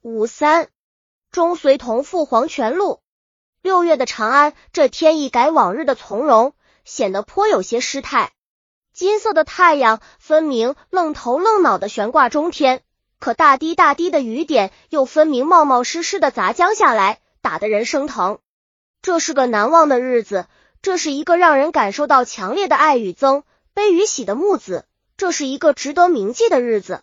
五三，中随同赴黄泉路。六月的长安，这天一改往日的从容，显得颇有些失态。金色的太阳分明愣头愣脑的悬挂中天，可大滴大滴的雨点又分明冒冒失失的砸将下来，打得人生疼。这是个难忘的日子，这是一个让人感受到强烈的爱与憎、悲与喜的木子，这是一个值得铭记的日子。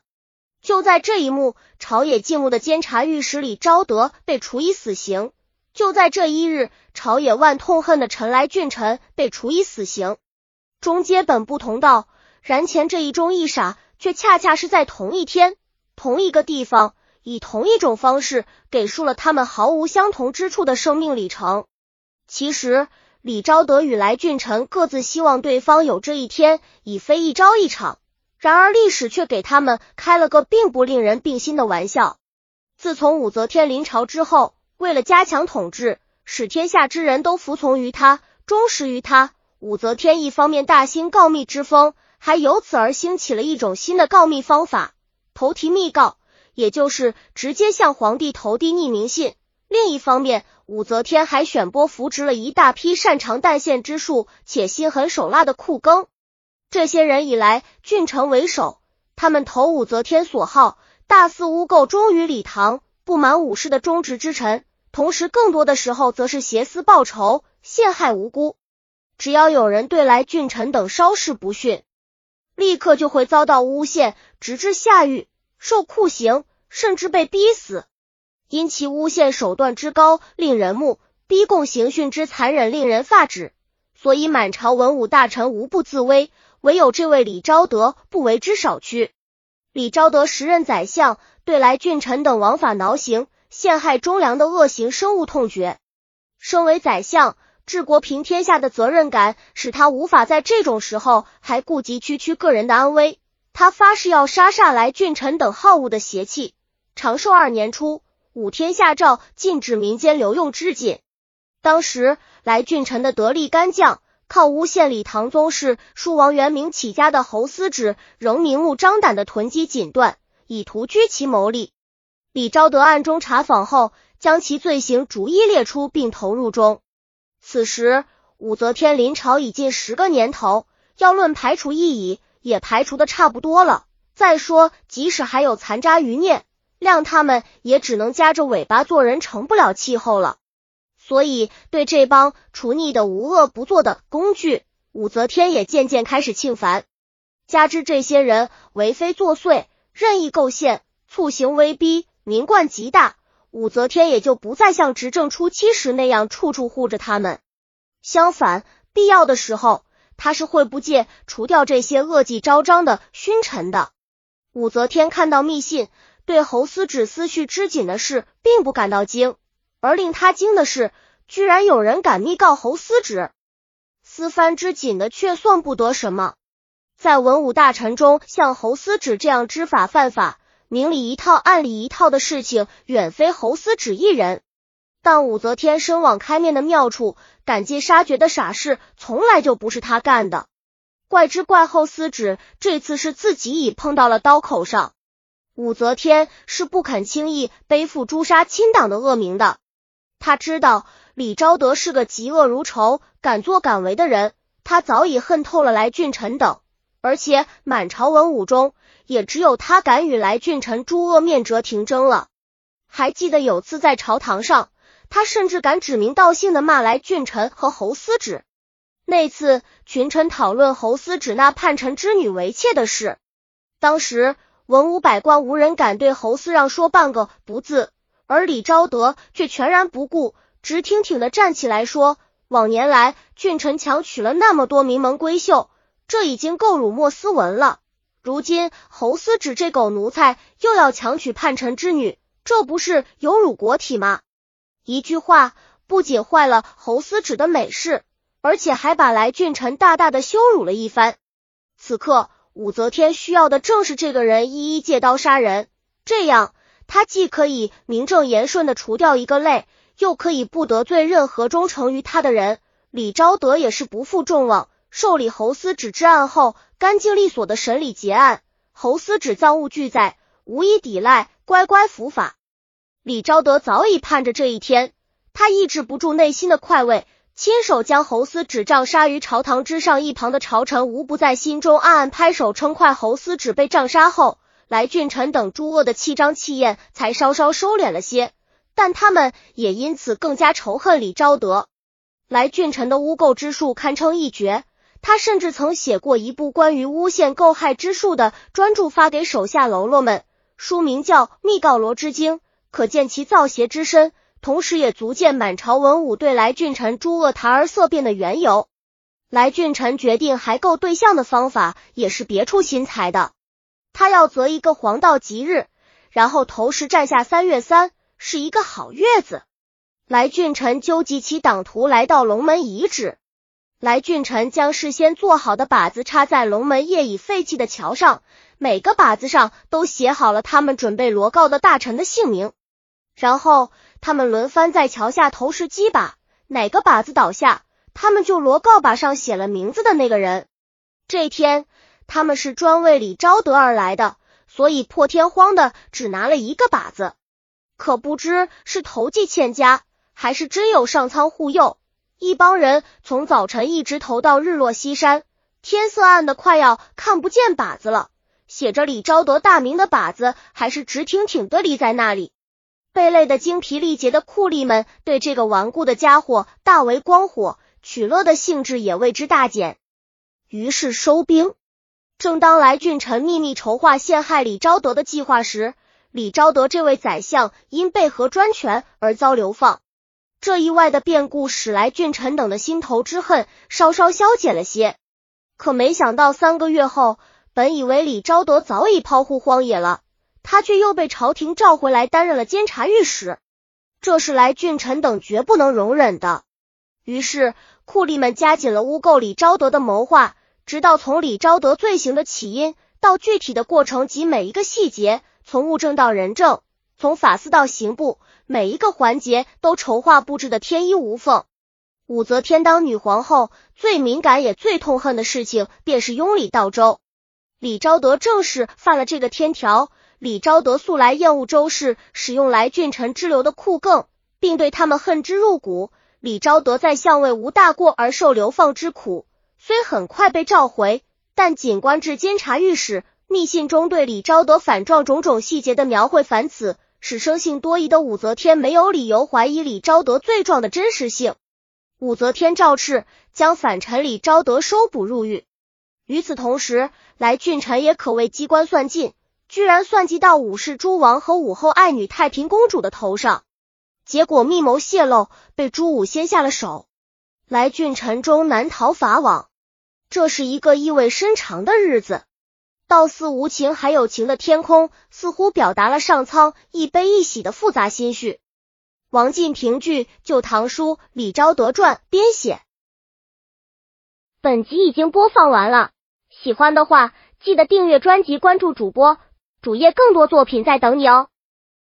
就在这一幕，朝野敬慕的监察御史李昭德被处以死刑。就在这一日，朝野万痛恨的陈来俊臣被处以死刑。中阶本不同道，然前这一中一傻，却恰恰是在同一天、同一个地方，以同一种方式，给述了他们毫无相同之处的生命里程。其实，李昭德与来俊臣各自希望对方有这一天，已非一朝一场。然而历史却给他们开了个并不令人并心的玩笑。自从武则天临朝之后，为了加强统治，使天下之人都服从于他、忠实于他，武则天一方面大兴告密之风，还由此而兴起了一种新的告密方法——投题密告，也就是直接向皇帝投递匿名信。另一方面，武则天还选拨扶植了一大批擅长弹线之术且心狠手辣的酷庚。这些人以来郡臣为首，他们投武则天所好，大肆诬垢忠于李唐、不满武士的忠直之臣，同时更多的时候则是挟私报仇，陷害无辜。只要有人对来郡臣等稍事不逊，立刻就会遭到诬陷，直至下狱、受酷刑，甚至被逼死。因其诬陷手段之高，令人目；逼供刑讯之残忍，令人发指。所以满朝文武大臣无不自危。唯有这位李昭德不为之少屈。李昭德时任宰相，对来俊臣等枉法挠刑、陷害忠良的恶行深恶痛绝。身为宰相，治国平天下的责任感使他无法在这种时候还顾及区区个人的安危。他发誓要杀杀来俊臣等好恶的邪气。长寿二年初，武天下诏禁止民间流用织锦。当时来俊臣的得力干将。靠诬陷李唐宗室叔王元明起家的侯思止，仍明目张胆的囤积锦缎，以图居其谋利。李昭德暗中查访后，将其罪行逐一列出，并投入中。此时武则天临朝已近十个年头，要论排除异己，也排除的差不多了。再说，即使还有残渣余孽，谅他们也只能夹着尾巴做人，成不了气候了。所以，对这帮除逆的无恶不作的工具，武则天也渐渐开始庆烦。加之这些人为非作祟、任意构陷、促行威逼，民冠极大，武则天也就不再像执政初期时那样处处护着他们。相反，必要的时候，他是会不借除掉这些恶迹昭彰的勋臣的。武则天看到密信，对侯思止思绪织锦的事，并不感到惊。而令他惊的是，居然有人敢密告侯思止，私藩织锦的却算不得什么。在文武大臣中，像侯思止这样知法犯法、明里一套暗里一套的事情，远非侯思止一人。但武则天身网开面的妙处，赶尽杀绝的傻事，从来就不是他干的。怪之怪，后思止这次是自己已碰到了刀口上。武则天是不肯轻易背负诛杀亲党的恶名的。他知道李昭德是个嫉恶如仇、敢作敢为的人，他早已恨透了来俊臣等，而且满朝文武中也只有他敢与来俊臣诸恶面折廷争了。还记得有次在朝堂上，他甚至敢指名道姓的骂来俊臣和侯思止。那次群臣讨论侯思止那叛臣之女为妾的事，当时文武百官无人敢对侯思让说半个不字。而李昭德却全然不顾，直挺挺的站起来说：“往年来，俊臣强娶了那么多名门闺秀，这已经够辱没斯文了。如今侯思止这狗奴才又要强娶叛臣之女，这不是有辱国体吗？”一句话不仅坏了侯思止的美事，而且还把来俊臣大大的羞辱了一番。此刻武则天需要的正是这个人一一借刀杀人，这样。他既可以名正言顺的除掉一个类，又可以不得罪任何忠诚于他的人。李昭德也是不负众望，受理侯思止之案后，干净利索的审理结案。侯思止赃物俱在，无一抵赖，乖乖伏法。李昭德早已盼着这一天，他抑制不住内心的快慰，亲手将侯思止杖杀于朝堂之上。一旁的朝臣无不在心中暗暗拍手称快。侯思止被杖杀后，来俊臣等诸恶的气张气焰才稍稍收敛了些，但他们也因此更加仇恨李昭德。来俊臣的污垢之术堪称一绝，他甚至曾写过一部关于诬陷构害之术的专著，发给手下喽啰们，书名叫《密告罗之经》。可见其造邪之深，同时也足见满朝文武对来俊臣诸恶谈而色变的缘由。来俊臣决定还够对象的方法也是别出心裁的，他要择一个黄道吉日，然后投石占下三月三是一个好月子。来俊臣纠集其党徒来到龙门遗址，来俊臣将事先做好的靶子插在龙门业已废弃的桥上，每个靶子上都写好了他们准备罗告的大臣的姓名。然后他们轮番在桥下投石击靶，哪个靶子倒下，他们就罗告靶上写了名字的那个人。这天他们是专为李昭德而来的，所以破天荒的只拿了一个靶子。可不知是投机欠佳，还是真有上苍护佑，一帮人从早晨一直投到日落西山，天色暗的快要看不见靶子了。写着李昭德大名的靶子还是直挺挺的立在那里。被累得精疲力竭的酷吏们对这个顽固的家伙大为光火，取乐的兴致也为之大减。于是收兵。正当来俊臣秘密筹划陷害李昭德的计划时，李昭德这位宰相因被合专权而遭流放。这意外的变故使来俊臣等的心头之恨稍稍消减了些。可没想到三个月后，本以为李昭德早已抛户荒野了。他却又被朝廷召回来担任了监察御史，这是来俊臣等绝不能容忍的。于是酷吏们加紧了污垢李昭德的谋划，直到从李昭德罪行的起因到具体的过程及每一个细节，从物证到人证，从法司到刑部，每一个环节都筹划布置的天衣无缝。武则天当女皇后，最敏感也最痛恨的事情便是拥李道周。李昭德正是犯了这个天条。李昭德素来厌恶周氏使用来俊臣之流的酷更，并对他们恨之入骨。李昭德在相位无大过而受流放之苦，虽很快被召回，但仅官至监察御史。密信中对李昭德反状种种细节的描绘繁此，使生性多疑的武则天没有理由怀疑李昭德罪状的真实性。武则天诏敕将反臣李昭德收捕入狱。与此同时，来俊臣也可谓机关算尽。居然算计到武氏诸王和武后爱女太平公主的头上，结果密谋泄露，被朱武先下了手。来俊臣终难逃法网。这是一个意味深长的日子。道似无情还有情的天空，似乎表达了上苍一悲一喜的复杂心绪。王进平剧《旧唐书·李昭德传》编写。本集已经播放完了，喜欢的话记得订阅专辑，关注主播。主页更多作品在等你哦。